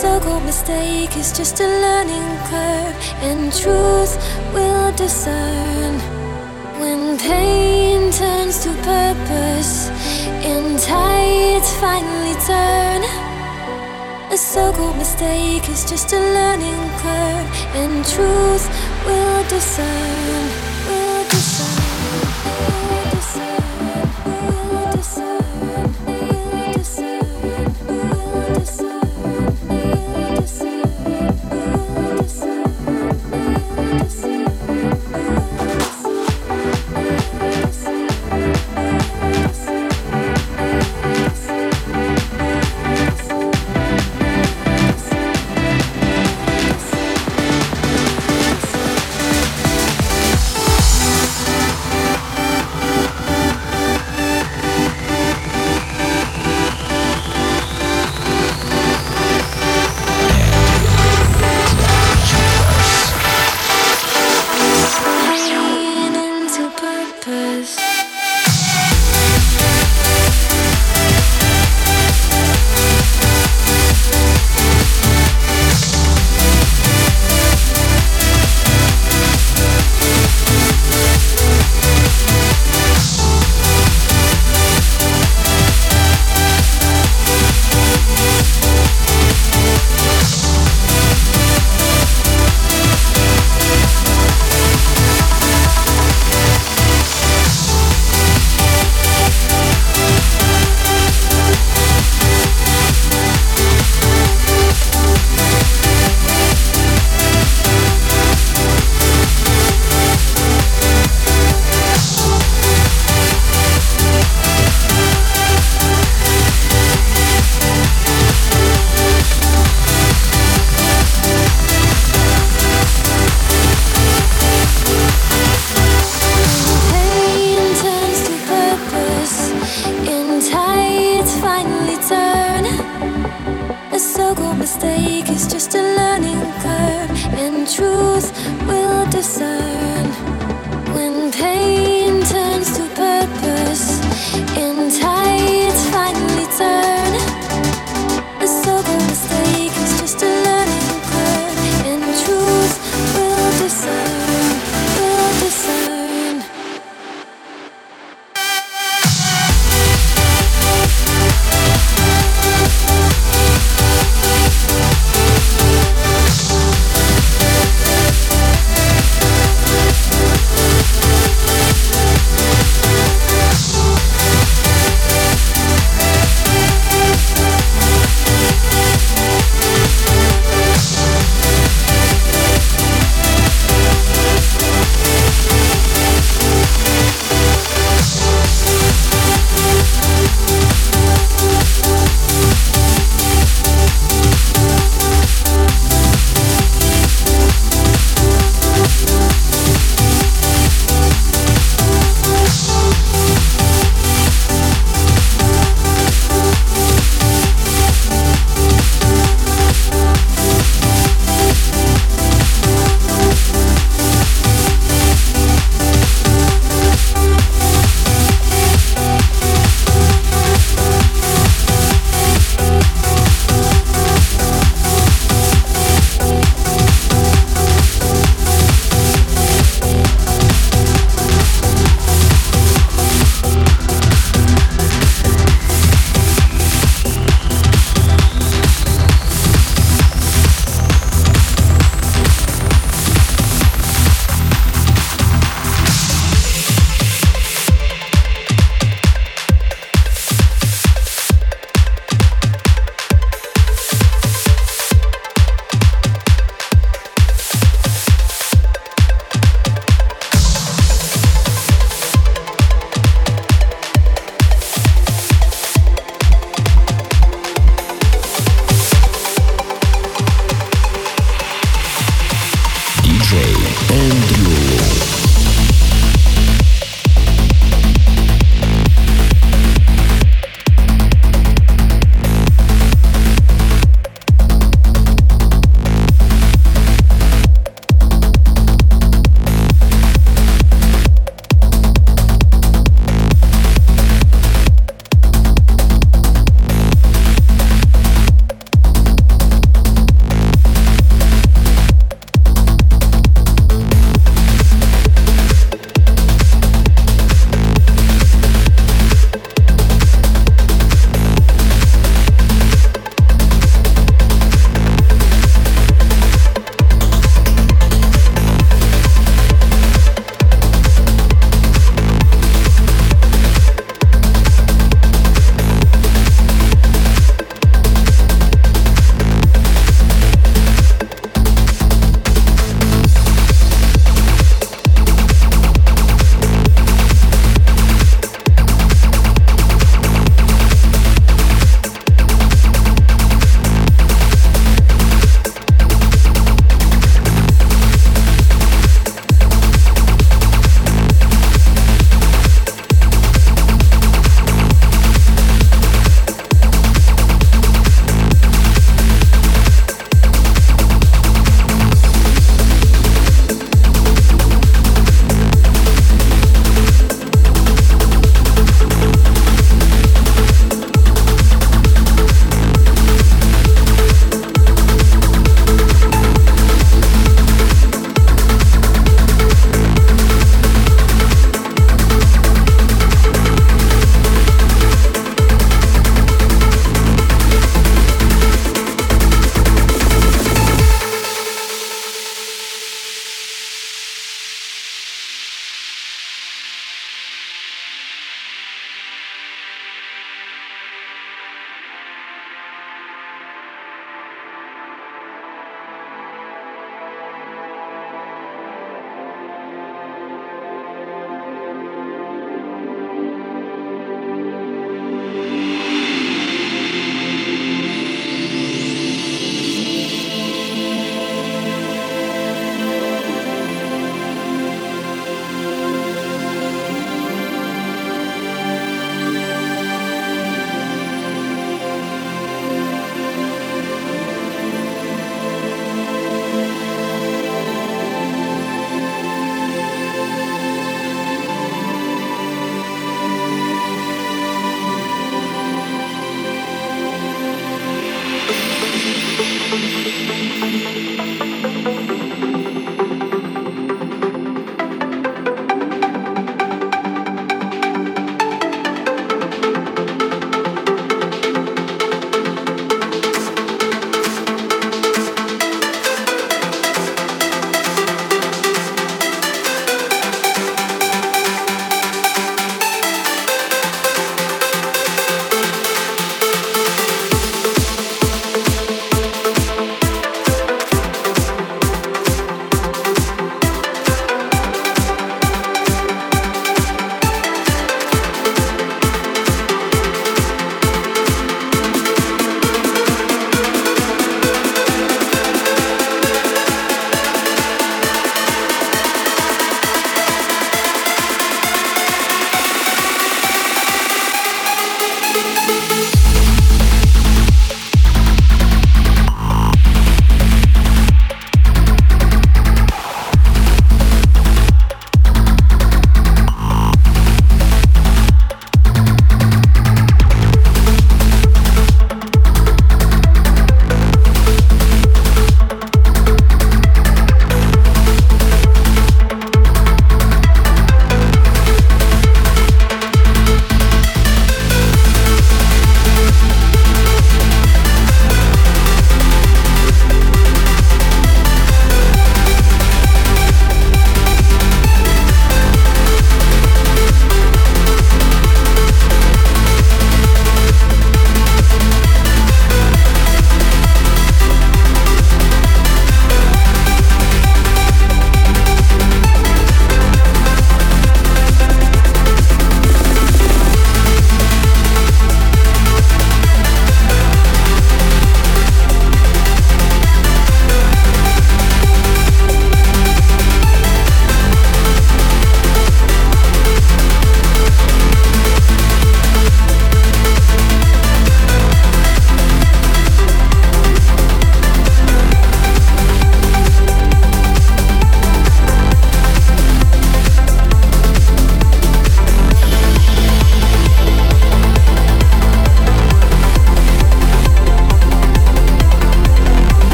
so-called mistake is just a learning curve, and truth will discern. When pain turns to purpose, and tides finally turn. A so-called mistake is just a learning curve, and truth will discern. Will discern.